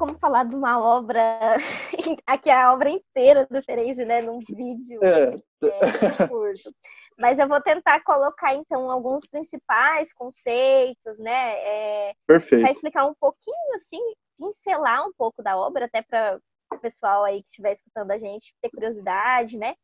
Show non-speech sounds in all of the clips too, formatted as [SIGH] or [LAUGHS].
como falar de uma obra, [LAUGHS] aqui a obra inteira do Ferenzi, né, num vídeo é. É, [LAUGHS] curto. Mas eu vou tentar colocar, então, alguns principais conceitos, né, é, para explicar um pouquinho, assim, pincelar um pouco da obra, até para o pessoal aí que estiver escutando a gente ter curiosidade, né.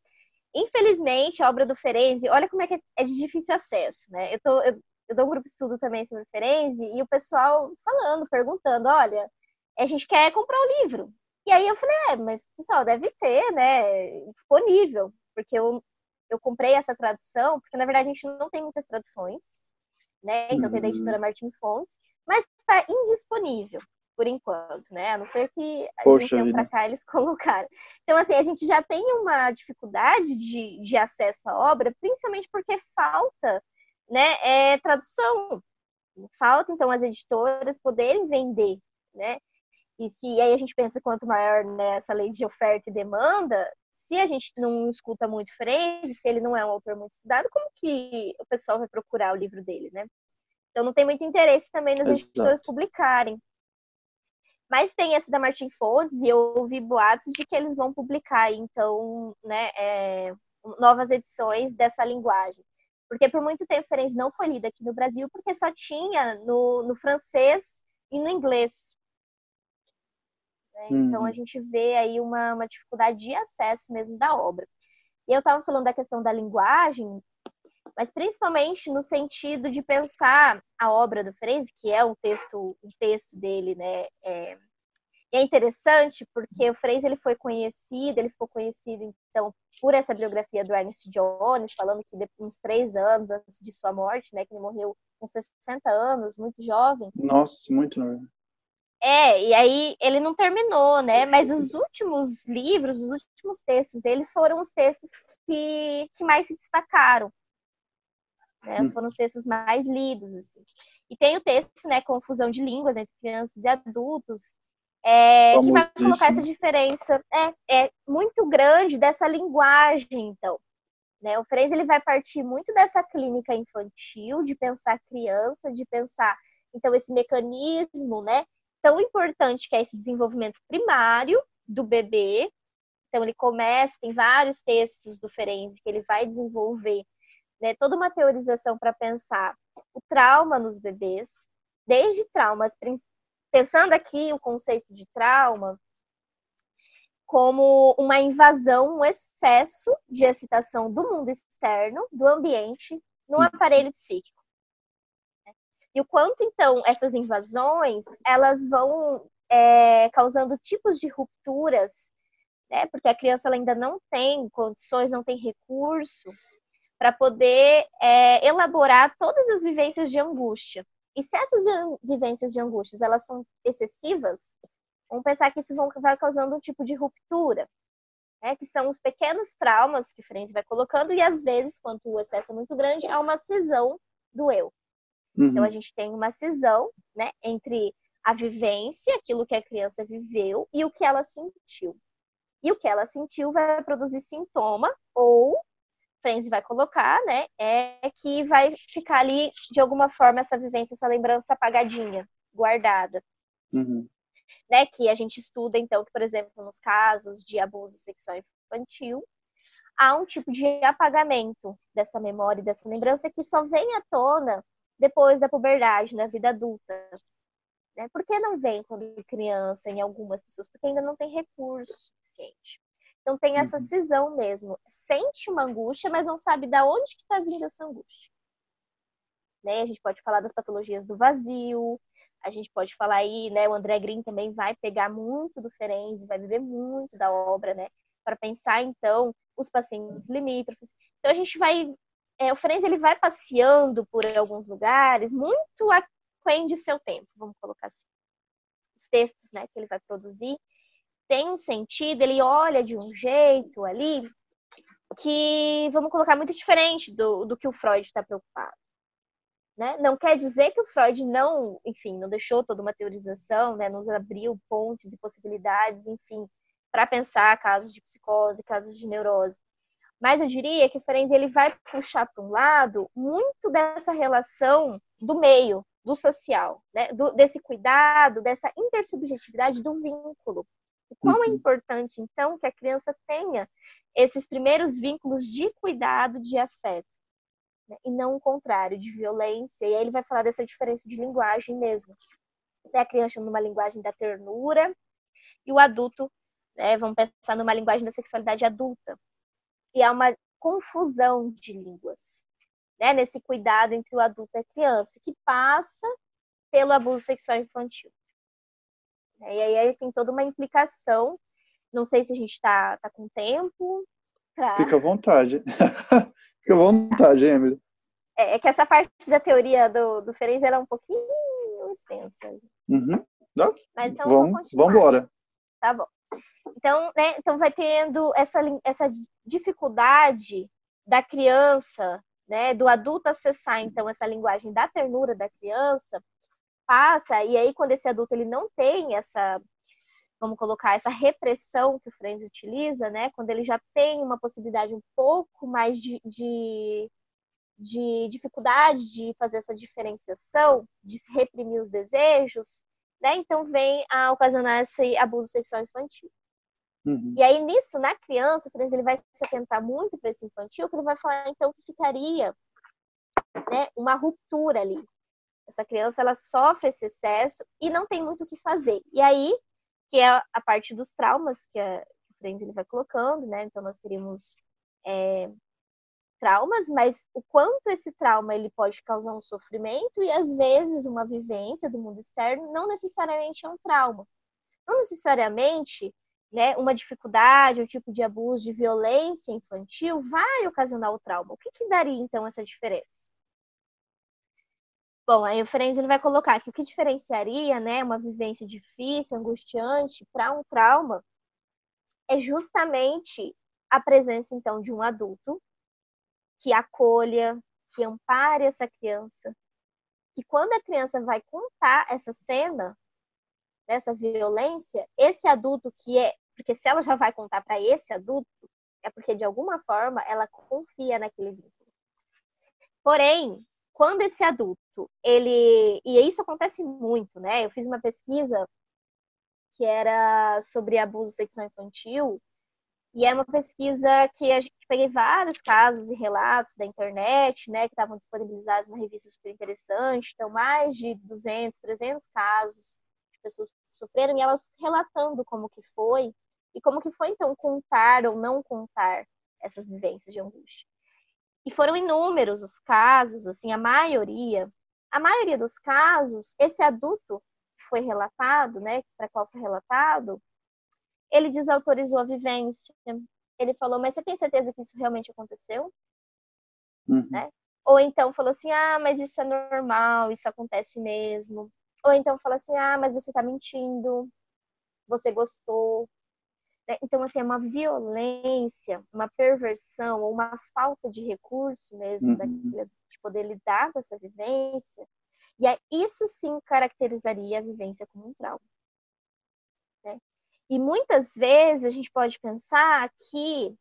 Infelizmente, a obra do Ferenzi, olha como é que é de difícil acesso, né? Eu, tô, eu, eu dou um grupo de estudo também sobre Ferenzi e o pessoal falando, perguntando, olha, a gente quer comprar o livro. E aí eu falei, é, mas pessoal, deve ter, né, disponível, porque eu, eu comprei essa tradução, porque na verdade a gente não tem muitas traduções, né, então tem da uhum. editora Martin Fontes, mas está indisponível por enquanto, né, a não ser que a gente venha para cá eles [LAUGHS] colocaram. Então, assim, a gente já tem uma dificuldade de, de acesso à obra, principalmente porque falta, né, é, tradução. Falta, então, as editoras poderem vender, né, e se aí a gente pensa quanto maior né, essa lei de oferta e demanda, se a gente não escuta muito Freire, se ele não é um autor muito estudado, como que o pessoal vai procurar o livro dele, né? Então não tem muito interesse também nos editores publicarem. Mas tem esse da Martin Fontes e eu ouvi boatos de que eles vão publicar, então, né, é, novas edições dessa linguagem. Porque por muito tempo Ferenc não foi lida aqui no Brasil, porque só tinha no, no francês e no inglês. Né? Uhum. Então a gente vê aí uma, uma dificuldade de acesso mesmo da obra. E eu estava falando da questão da linguagem, mas principalmente no sentido de pensar a obra do Freire, que é um texto, um texto dele, né? É, é interessante porque o Freire ele foi conhecido, ele ficou conhecido então por essa biografia do Ernest Jones, falando que depois uns três anos antes de sua morte, né, que ele morreu com 60 anos, muito jovem. Nossa, muito novo. É, e aí ele não terminou, né? Mas os últimos livros, os últimos textos, eles foram os textos que, que mais se destacaram. Né? Hum. Foram os textos mais lidos, assim. E tem o texto, né, Confusão de Línguas entre crianças e adultos, é, que vai colocar essa diferença é, é muito grande dessa linguagem, então. Né? O Freire ele vai partir muito dessa clínica infantil, de pensar criança, de pensar então esse mecanismo, né, tão importante que é esse desenvolvimento primário do bebê. Então, ele começa, tem vários textos do Ferenzi que ele vai desenvolver né, toda uma teorização para pensar o trauma nos bebês, desde traumas, pensando aqui o conceito de trauma como uma invasão, um excesso de excitação do mundo externo, do ambiente, no uhum. aparelho psíquico. E o quanto, então, essas invasões, elas vão é, causando tipos de rupturas, né? Porque a criança ainda não tem condições, não tem recurso para poder é, elaborar todas as vivências de angústia. E se essas vivências de angústias elas são excessivas, vamos pensar que isso vai causando um tipo de ruptura, né? que são os pequenos traumas que Ferenc vai colocando e às vezes, quando o excesso é muito grande, há uma cisão do eu. Uhum. Então a gente tem uma cisão, né, entre a vivência, aquilo que a criança viveu e o que ela sentiu. E o que ela sentiu vai produzir sintoma ou Frenzy vai colocar, né, é que vai ficar ali de alguma forma essa vivência, essa lembrança apagadinha, guardada. Uhum. Né, que a gente estuda então que, por exemplo, nos casos de abuso sexual infantil, há um tipo de apagamento dessa memória, dessa lembrança que só vem à tona depois da puberdade, na vida adulta. Né? Por que não vem quando criança em algumas pessoas? Porque ainda não tem recurso suficiente. Então tem essa uhum. cisão mesmo. Sente uma angústia, mas não sabe de onde que está vindo essa angústia. Né? A gente pode falar das patologias do vazio, a gente pode falar aí, né? O André Green também vai pegar muito do Ferenzi, vai viver muito da obra, né? Para pensar, então, os pacientes limítrofes. Então a gente vai é, o Ferenc ele vai passeando por alguns lugares muito aquém de seu tempo, vamos colocar assim. Os textos né, que ele vai produzir tem um sentido, ele olha de um jeito ali que, vamos colocar, muito diferente do, do que o Freud está preocupado. Né? Não quer dizer que o Freud não, enfim, não deixou toda uma teorização, né? nos abriu pontes e possibilidades, enfim, para pensar casos de psicose, casos de neurose. Mas eu diria que o Ferenc ele vai puxar para um lado muito dessa relação do meio, do social, né? Do, desse cuidado, dessa intersubjetividade do vínculo. O quão é importante, então, que a criança tenha esses primeiros vínculos de cuidado, de afeto, né? e não o contrário, de violência. E aí ele vai falar dessa diferença de linguagem mesmo. A criança numa linguagem da ternura e o adulto, né, vamos pensar numa linguagem da sexualidade adulta. E há uma confusão de línguas, né, nesse cuidado entre o adulto e a criança, que passa pelo abuso sexual infantil. E aí tem toda uma implicação. Não sei se a gente está tá com tempo. Pra... Fica à vontade. [LAUGHS] Fica à vontade, Emily. É, é, que essa parte da teoria do, do Ferenc é um pouquinho extensa. Uhum. Mas então vamos, vamos embora. Tá bom. Então, né, então vai tendo essa, essa dificuldade da criança, né, do adulto acessar então essa linguagem da ternura da criança, passa e aí quando esse adulto ele não tem essa vamos colocar essa repressão que o Frenz utiliza, né, quando ele já tem uma possibilidade um pouco mais de, de, de dificuldade de fazer essa diferenciação, de reprimir os desejos, né, então vem a ocasionar esse abuso sexual infantil. Uhum. E aí, nisso, na criança, Frenz, ele vai se atentar muito para esse infantil, que ele vai falar, então, que ficaria né, uma ruptura ali. Essa criança, ela sofre esse excesso e não tem muito o que fazer. E aí, que é a parte dos traumas que, a, que o Frenz ele vai colocando, né? Então, nós teríamos é, traumas, mas o quanto esse trauma ele pode causar um sofrimento e, às vezes, uma vivência do mundo externo não necessariamente é um trauma. Não necessariamente né, uma dificuldade, um tipo de abuso, de violência infantil, vai ocasionar o trauma. O que, que daria, então, essa diferença? Bom, aí o Ferenc ele vai colocar que o que diferenciaria né, uma vivência difícil, angustiante, para um trauma é justamente a presença, então, de um adulto que acolha, que ampare essa criança, que quando a criança vai contar essa cena, dessa violência, esse adulto que é, porque se ela já vai contar para esse adulto, é porque de alguma forma ela confia naquele vínculo. Porém, quando esse adulto, ele, e isso acontece muito, né? Eu fiz uma pesquisa que era sobre abuso sexual infantil, e é uma pesquisa que a gente peguei vários casos e relatos da internet, né, que estavam disponibilizados na revista super interessante, então mais de 200, 300 casos pessoas que sofreram e elas relatando como que foi e como que foi então contar ou não contar essas vivências de angústia. E foram inúmeros os casos, assim, a maioria, a maioria dos casos, esse adulto que foi relatado, né, para qual foi relatado, ele desautorizou a vivência. Ele falou, mas você tem certeza que isso realmente aconteceu? Uhum. Né? Ou então falou assim, ah, mas isso é normal, isso acontece mesmo. Ou então fala assim, ah, mas você tá mentindo, você gostou. Né? Então, assim, é uma violência, uma perversão, ou uma falta de recurso mesmo uhum. de poder lidar com essa vivência. E aí, isso sim caracterizaria a vivência como um trauma. Né? E muitas vezes a gente pode pensar que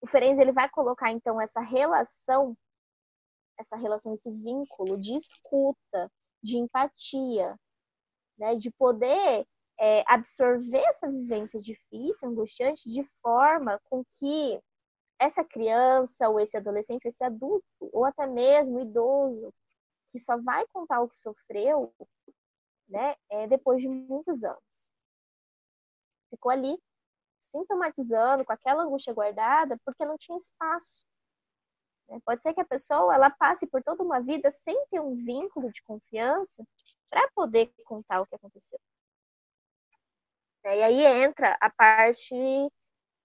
o Ferenc ele vai colocar então essa relação, essa relação, esse vínculo de escuta, de empatia, né, de poder é, absorver essa vivência difícil, angustiante, de forma com que essa criança, ou esse adolescente, ou esse adulto, ou até mesmo idoso, que só vai contar o que sofreu, né, é, depois de muitos anos. Ficou ali, sintomatizando, com aquela angústia guardada, porque não tinha espaço? Pode ser que a pessoa ela passe por toda uma vida sem ter um vínculo de confiança para poder contar o que aconteceu. E aí entra a parte,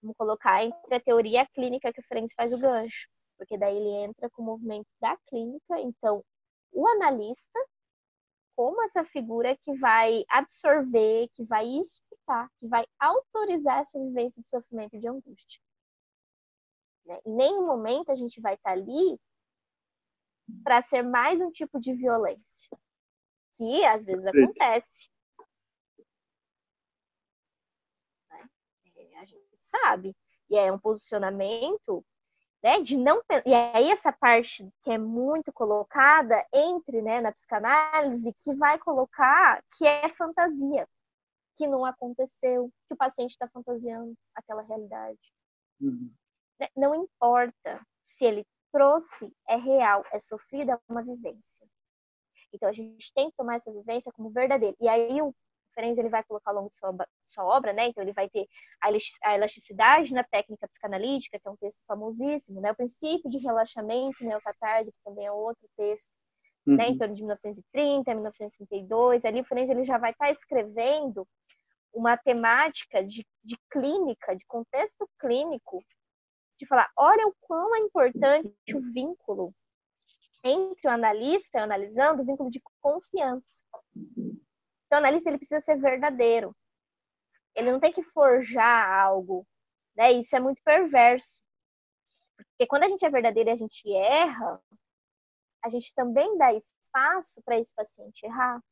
vamos colocar, entre a teoria e a clínica que o Ferenc faz o gancho. Porque daí ele entra com o movimento da clínica. Então, o analista, como essa figura que vai absorver, que vai escutar, que vai autorizar essa vivência de sofrimento e de angústia. Né? Em nenhum momento a gente vai estar tá ali para ser mais um tipo de violência, que às vezes acontece. Né? É, a gente sabe. E é um posicionamento né, de não e aí essa parte que é muito colocada entre né, na psicanálise que vai colocar que é fantasia que não aconteceu que o paciente está fantasiando aquela realidade uhum. Né, não importa se ele trouxe é real é sofrida é uma vivência então a gente tem que tomar essa vivência como verdadeira e aí o Ferenc ele vai colocar ao longo de sua, sua obra, né? Então ele vai ter a elasticidade na técnica psicanalítica, que é um texto famosíssimo, né? O princípio de relaxamento neocatarse, que também é outro texto, uhum. né? Em torno de 1930, 1932. Ali o Ferenc ele já vai estar tá escrevendo uma temática de, de clínica, de contexto clínico, de falar, olha o quão é importante o vínculo entre o analista e o analisando, o vínculo de confiança. Então, o analista ele precisa ser verdadeiro. Ele não tem que forjar algo, né? Isso é muito perverso. Porque quando a gente é verdadeiro e a gente erra, a gente também dá espaço para esse paciente errar,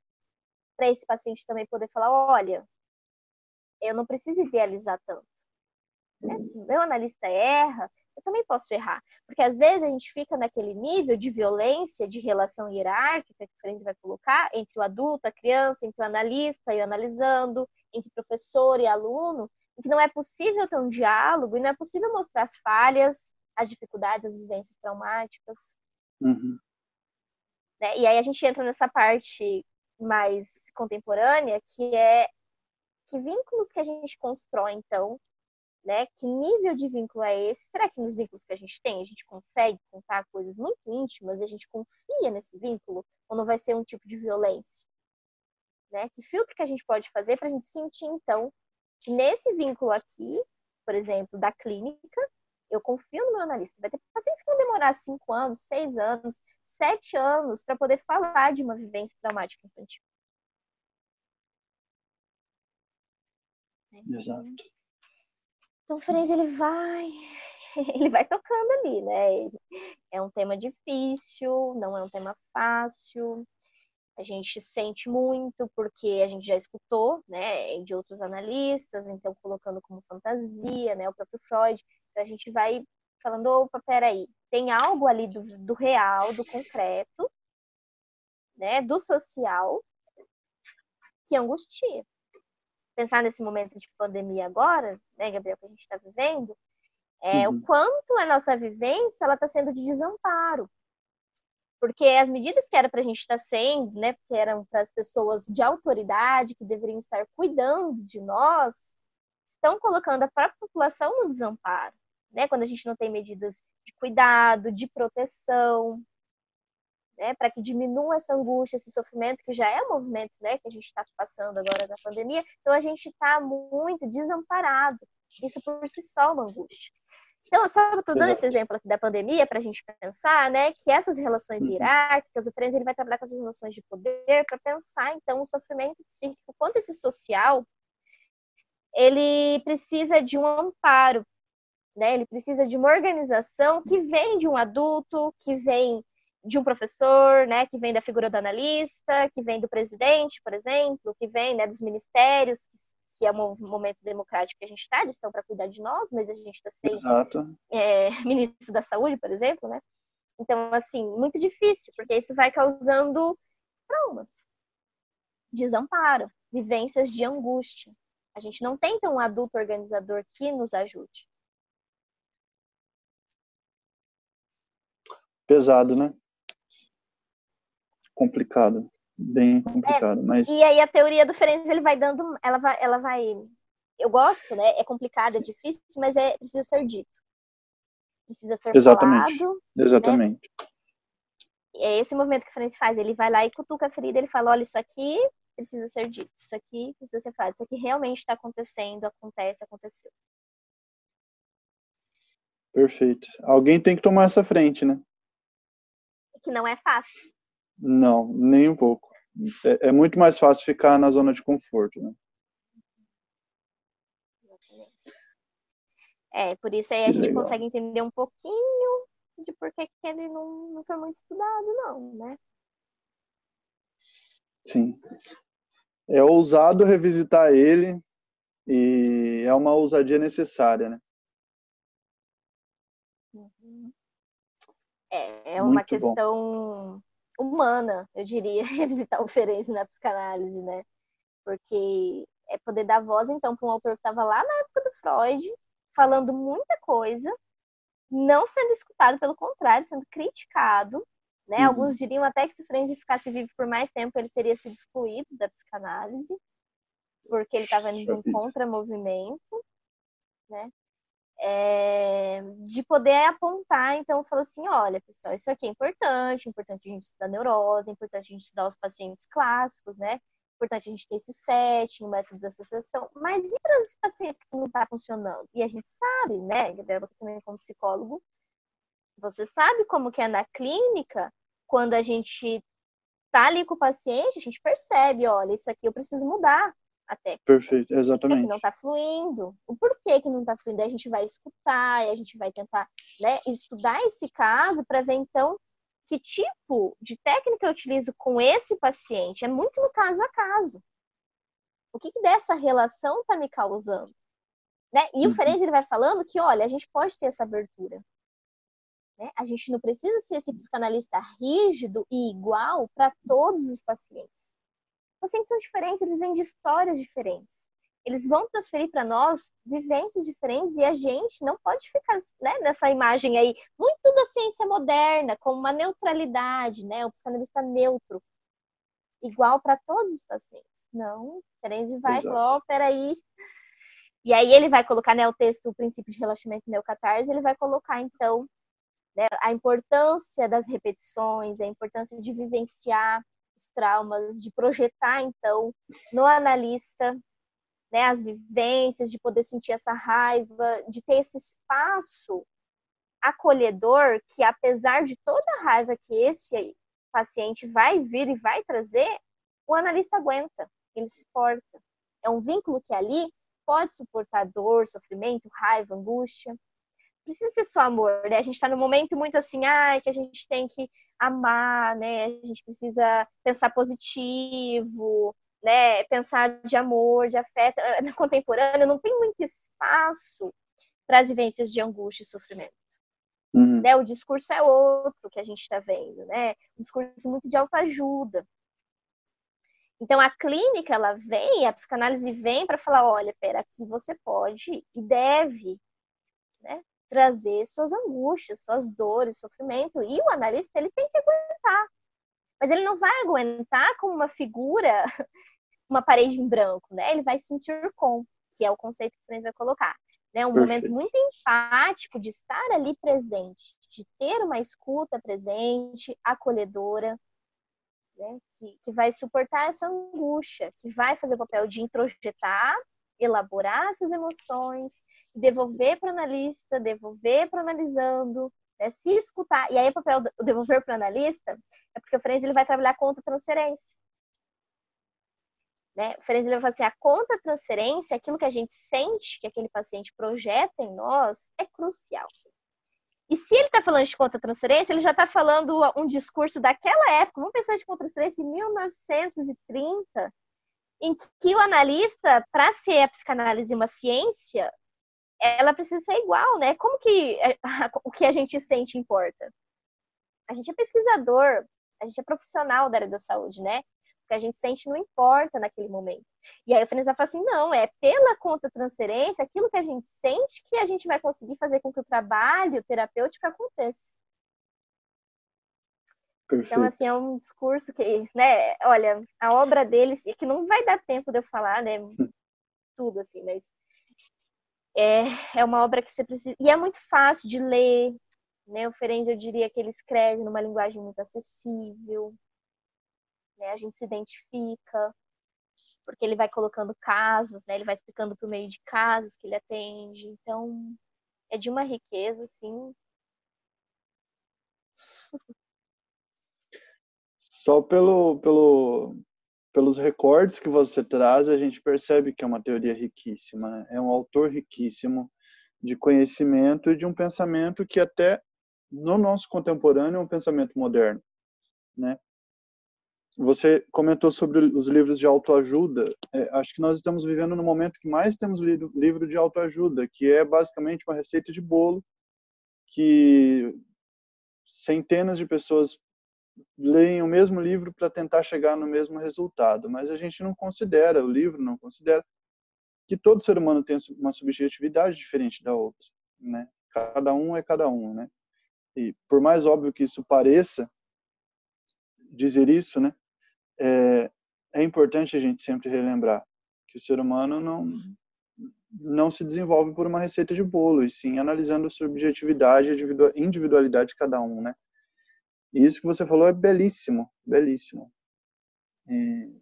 para esse paciente também poder falar, olha, eu não preciso idealizar tanto. Né? Se o meu analista erra, eu também posso errar. Porque às vezes a gente fica naquele nível de violência, de relação hierárquica, que a Ferenc vai colocar, entre o adulto, a criança, entre o analista e o analisando, entre professor e aluno, em que não é possível ter um diálogo e não é possível mostrar as falhas, as dificuldades, as vivências traumáticas. Uhum. Né? E aí a gente entra nessa parte mais contemporânea, que é que vínculos que a gente constrói, então, né? Que nível de vínculo é esse? Será que nos vínculos que a gente tem a gente consegue contar coisas muito íntimas e a gente confia nesse vínculo? Ou não vai ser um tipo de violência? Né? Que filtro que a gente pode fazer para a gente sentir, então, que nesse vínculo aqui, por exemplo, da clínica, eu confio no meu analista. Vai ter pacientes que vão demorar cinco anos, seis anos, sete anos para poder falar de uma vivência traumática infantil. Exato. Então o Frenz ele vai, [LAUGHS] ele vai tocando ali, né? É um tema difícil, não é um tema fácil. A gente sente muito porque a gente já escutou, né, de outros analistas, então colocando como fantasia, né, o próprio Freud. Então a gente vai falando, opa, peraí, tem algo ali do, do real, do concreto, né, do social, que angustia pensar nesse momento de pandemia agora, né, Gabriel, que a gente está vivendo, é uhum. o quanto a nossa vivência ela está sendo de desamparo. Porque as medidas que era para a gente estar tá sendo, né, que eram para as pessoas de autoridade que deveriam estar cuidando de nós, estão colocando a própria população no desamparo, né? Quando a gente não tem medidas de cuidado, de proteção, né, para que diminua essa angústia, esse sofrimento, que já é um movimento né, que a gente está passando agora da pandemia. Então, a gente está muito desamparado. Isso por si só é uma angústia. Então, só estou dando esse exemplo aqui da pandemia para a gente pensar né, que essas relações uhum. hierárquicas, o Ferenc ele vai trabalhar com essas relações de poder para pensar, então, o sofrimento psíquico, quanto esse social, ele precisa de um amparo, né? ele precisa de uma organização que vem de um adulto, que vem de um professor, né, que vem da figura do analista, que vem do presidente, por exemplo, que vem né, dos ministérios, que, que é um momento democrático que a gente está, eles estão para cuidar de nós, mas a gente está sem é, [LAUGHS] ministro da saúde, por exemplo, né? Então, assim, muito difícil, porque isso vai causando traumas, desamparo, vivências de angústia. A gente não tem então um adulto organizador que nos ajude. Pesado, né? Complicado, bem complicado, é, mas e aí a teoria do Ferenc ele vai dando, ela vai, ela vai, eu gosto, né? É complicado, é difícil, mas é precisa ser dito, precisa ser Exatamente. falado. Né? Exatamente. Né? É esse movimento que o Ferenc faz, ele vai lá e cutuca a ferida, ele fala, olha isso aqui precisa ser dito, isso aqui precisa ser falado, isso aqui realmente está acontecendo, acontece, aconteceu. Perfeito. Alguém tem que tomar essa frente, né? Que não é fácil. Não, nem um pouco. É, é muito mais fácil ficar na zona de conforto, né? É, por isso aí a gente Legal. consegue entender um pouquinho de por que ele não, não foi muito estudado, não, né? Sim. É ousado revisitar ele e é uma ousadia necessária, né? Uhum. É, é uma Muito questão bom. Humana, eu diria, [LAUGHS] revisitar o Ferenc na psicanálise, né? Porque é poder dar voz, então, para um autor que estava lá na época do Freud, falando muita coisa, não sendo escutado, pelo contrário, sendo criticado. Né? Uhum. Alguns diriam até que se o Frenzy ficasse vivo por mais tempo, ele teria sido excluído da psicanálise, porque ele estava indo em contramovimento. Né? É, de poder apontar, então, falou assim, olha, pessoal, isso aqui é importante, importante a gente estudar neurose, importante a gente estudar os pacientes clássicos, né? importante a gente ter esse setting, o método de associação, mas e para os pacientes que não está funcionando? E a gente sabe, né, Gabriela, você também como psicólogo, você sabe como que é na clínica, quando a gente tá ali com o paciente, a gente percebe, olha, isso aqui eu preciso mudar até. Perfeito, exatamente. É que não está fluindo. O porquê que não está fluindo? A gente vai escutar, a gente vai tentar né, estudar esse caso para ver, então, que tipo de técnica eu utilizo com esse paciente é muito no caso a caso. O que, que dessa relação está me causando? Né? E uhum. o Ferenc ele vai falando que, olha, a gente pode ter essa abertura. Né? A gente não precisa ser esse psicanalista rígido e igual para todos os pacientes. Pacientes são diferentes, eles vêm de histórias diferentes eles vão transferir para nós vivências diferentes e a gente não pode ficar né, nessa imagem aí muito da ciência moderna, com uma neutralidade, né, o psicanalista neutro, igual para todos os pacientes. Não, Ferenzi vai falar, oh, peraí. E aí ele vai colocar né, o texto, o princípio de relaxamento neocatarse, ele vai colocar, então, né, a importância das repetições, a importância de vivenciar os traumas, de projetar, então, no analista né, as vivências, de poder sentir essa raiva, de ter esse espaço acolhedor que, apesar de toda a raiva que esse paciente vai vir e vai trazer, o analista aguenta, ele suporta. É um vínculo que ali pode suportar dor, sofrimento, raiva, angústia. Precisa ser só amor, né? A gente está num momento muito assim, ah, que a gente tem que amar, né? A gente precisa pensar positivo, né, pensar de amor, de afeto, eh, na contemporânea não tem muito espaço para as vivências de angústia e sofrimento. Uhum. Né, o discurso é outro que a gente está vendo, né? Um discurso muito de autoajuda. Então a clínica ela vem, a psicanálise vem para falar, olha, pera, aqui você pode e deve, trazer suas angústias, suas dores, sofrimento e o analista ele tem que aguentar. Mas ele não vai aguentar como uma figura [LAUGHS] uma parede em branco, né? Ele vai sentir com, que é o conceito que o Franz vai colocar. Né? Um Perfeito. momento muito empático de estar ali presente, de ter uma escuta presente, acolhedora, né? que, que vai suportar essa angústia, que vai fazer o papel de introjetar, elaborar essas emoções, devolver para o analista, devolver para o analisando, né? se escutar. E aí o papel do devolver para o analista é porque o Franz ele vai trabalhar contra transferência. Né? O Ferenc vai falar assim, a conta transferência, aquilo que a gente sente que aquele paciente projeta em nós, é crucial. E se ele está falando de conta transferência, ele já está falando um discurso daquela época, vamos pensar de conta transferência em 1930, em que o analista, para ser a psicanálise uma ciência, ela precisa ser igual, né? Como que [LAUGHS] o que a gente sente importa? A gente é pesquisador, a gente é profissional da área da saúde, né? que a gente sente não importa naquele momento. E aí a Fernanda fala assim, não, é pela conta transferência, aquilo que a gente sente que a gente vai conseguir fazer com que o trabalho terapêutico aconteça. Perfeito. Então, assim, é um discurso que, né, olha, a obra deles, que não vai dar tempo de eu falar, né, [LAUGHS] tudo assim, mas é, é uma obra que você precisa, e é muito fácil de ler, né, o Ferenc, eu diria que ele escreve numa linguagem muito acessível, né? A gente se identifica, porque ele vai colocando casos, né? Ele vai explicando por meio de casos que ele atende. Então, é de uma riqueza, assim. [LAUGHS] Só pelo, pelo, pelos recordes que você traz, a gente percebe que é uma teoria riquíssima. Né? É um autor riquíssimo de conhecimento e de um pensamento que até no nosso contemporâneo é um pensamento moderno, né? Você comentou sobre os livros de autoajuda. É, acho que nós estamos vivendo no momento que mais temos lido livro de autoajuda, que é basicamente uma receita de bolo que centenas de pessoas leem o mesmo livro para tentar chegar no mesmo resultado, mas a gente não considera, o livro não considera que todo ser humano tem uma subjetividade diferente da outra, né? Cada um é cada um, né? E por mais óbvio que isso pareça, dizer isso, né? É, é importante a gente sempre relembrar que o ser humano não não se desenvolve por uma receita de bolo, e sim analisando a subjetividade e a individualidade de cada um, né? E isso que você falou é belíssimo, belíssimo. E...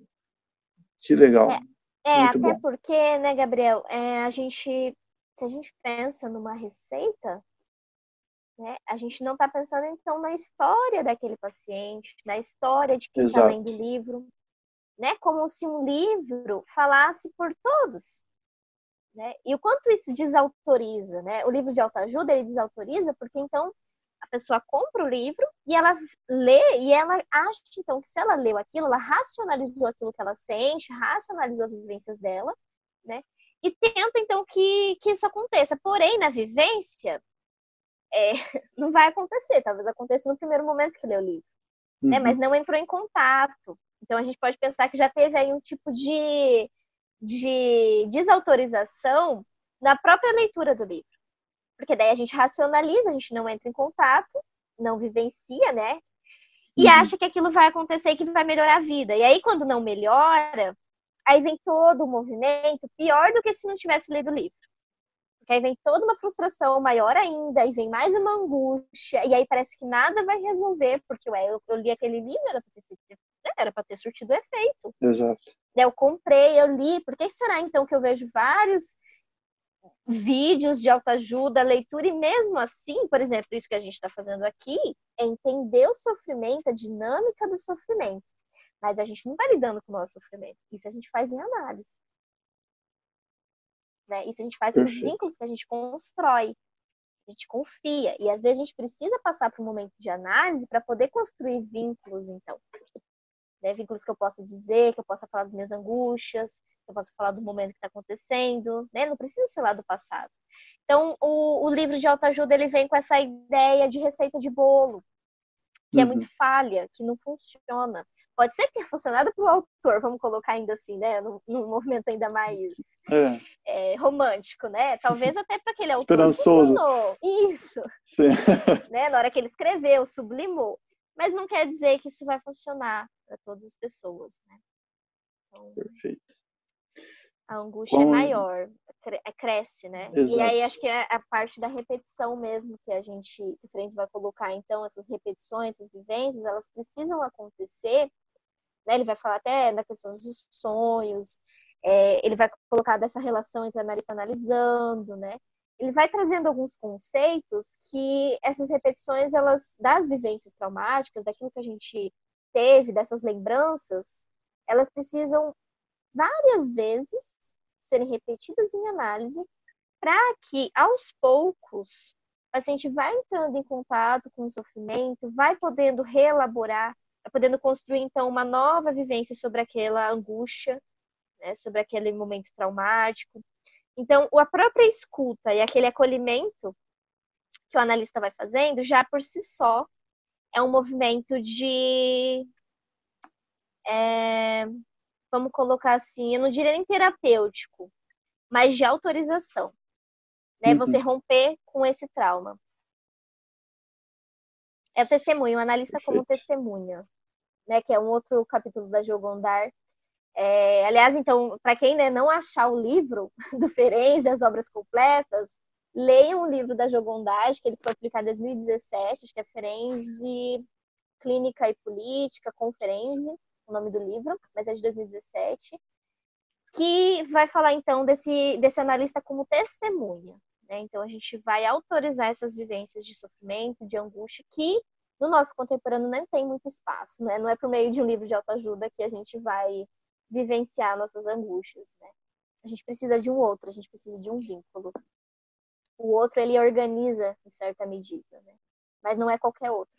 Que legal. É, é até bom. porque, né, Gabriel, é, a gente, se a gente pensa numa receita, né, a gente não está pensando então na história daquele paciente, na história de quem está lendo o livro, né? Como se um livro falasse por todos. Né? E o quanto isso desautoriza, né? O livro de autoajuda, ele desautoriza porque então a pessoa compra o livro e ela lê e ela acha então que se ela leu aquilo, ela racionalizou aquilo que ela sente, racionalizou as vivências dela, né? E tenta então que, que isso aconteça. Porém, na vivência, é, [LAUGHS] não vai acontecer. Talvez aconteça no primeiro momento que lê o livro, uhum. né? Mas não entrou em contato. Então a gente pode pensar que já teve aí um tipo de, de desautorização na própria leitura do livro. Porque daí a gente racionaliza, a gente não entra em contato, não vivencia, né? E uhum. acha que aquilo vai acontecer e que vai melhorar a vida. E aí, quando não melhora, aí vem todo o movimento pior do que se não tivesse lido o livro. Porque aí vem toda uma frustração maior ainda, e vem mais uma angústia, e aí parece que nada vai resolver, porque ué, eu, eu li aquele livro, era para ter, era para ter surtido efeito. Exato. Eu comprei, eu li, por que será então que eu vejo vários vídeos de autoajuda, leitura, e mesmo assim, por exemplo, isso que a gente está fazendo aqui é entender o sofrimento, a dinâmica do sofrimento. Mas a gente não está lidando com o nosso sofrimento. Isso a gente faz em análise. Né? Isso a gente faz com os vínculos que a gente constrói. A gente confia. E às vezes a gente precisa passar por um momento de análise para poder construir vínculos, então né? Vínculos que eu possa dizer, que eu possa falar das minhas angústias, que eu possa falar do momento que está acontecendo, né? Não precisa ser lá do passado. Então, o, o livro de autoajuda, ele vem com essa ideia de receita de bolo, que uhum. é muito falha, que não funciona. Pode ser que tenha funcionado para o autor, vamos colocar ainda assim, né? Num, num movimento ainda mais é. É, romântico, né? Talvez até para aquele autor Esperançoso. funcionou. Isso. Sim. [LAUGHS] né? Na hora que ele escreveu, sublimou mas não quer dizer que isso vai funcionar para todas as pessoas, né? Então, Perfeito. A angústia é maior, é, cresce, né? Exato. E aí acho que é a parte da repetição mesmo que a gente, que o Franz vai colocar. Então, essas repetições, essas vivências, elas precisam acontecer. Né? Ele vai falar até da questão dos sonhos, é, ele vai colocar dessa relação entre analista analisando, né? ele vai trazendo alguns conceitos que essas repetições, elas das vivências traumáticas, daquilo que a gente teve, dessas lembranças, elas precisam várias vezes serem repetidas em análise para que aos poucos o paciente vai entrando em contato com o sofrimento, vai podendo reelaborar, vai podendo construir então uma nova vivência sobre aquela angústia, né, sobre aquele momento traumático. Então, a própria escuta e aquele acolhimento que o analista vai fazendo, já por si só, é um movimento de. É, vamos colocar assim, eu não diria nem terapêutico, mas de autorização. Né? Uhum. Você romper com esse trauma. É o testemunho, o analista como testemunha, né? Que é um outro capítulo da Jogondar, é, aliás, então, para quem né, não achar o livro [LAUGHS] do Ferenzi, as obras completas, leiam o livro da Jogondage, que ele foi publicado em 2017, acho que é Ferenzi, Clínica e Política, com Ferenzi, o nome do livro, mas é de 2017, que vai falar então desse, desse analista como testemunha. Né? Então, a gente vai autorizar essas vivências de sofrimento, de angústia, que no nosso contemporâneo não tem muito espaço, né? não é por meio de um livro de autoajuda que a gente vai vivenciar nossas angústias, né? A gente precisa de um outro, a gente precisa de um vínculo. O outro ele organiza em certa medida, né? Mas não é qualquer outro.